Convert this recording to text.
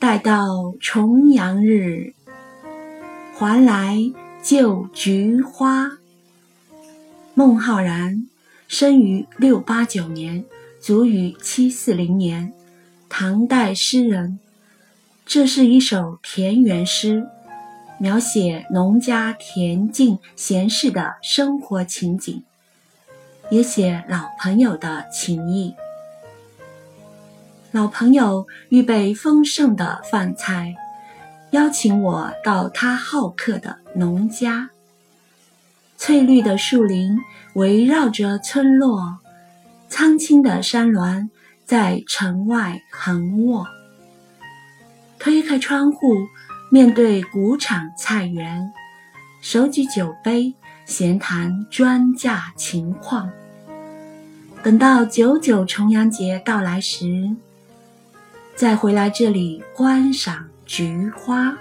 待到重阳日，还来就菊花。孟浩然生于六八九年，卒于七四零年，唐代诗人。这是一首田园诗，描写农家恬静闲适的生活情景，也写老朋友的情谊。老朋友预备丰盛的饭菜，邀请我到他好客的农家。翠绿的树林围绕着村落，苍青的山峦在城外横卧。推开窗户，面对谷场菜园，手举酒杯，闲谈庄稼情况。等到九九重阳节到来时。再回来这里观赏菊花。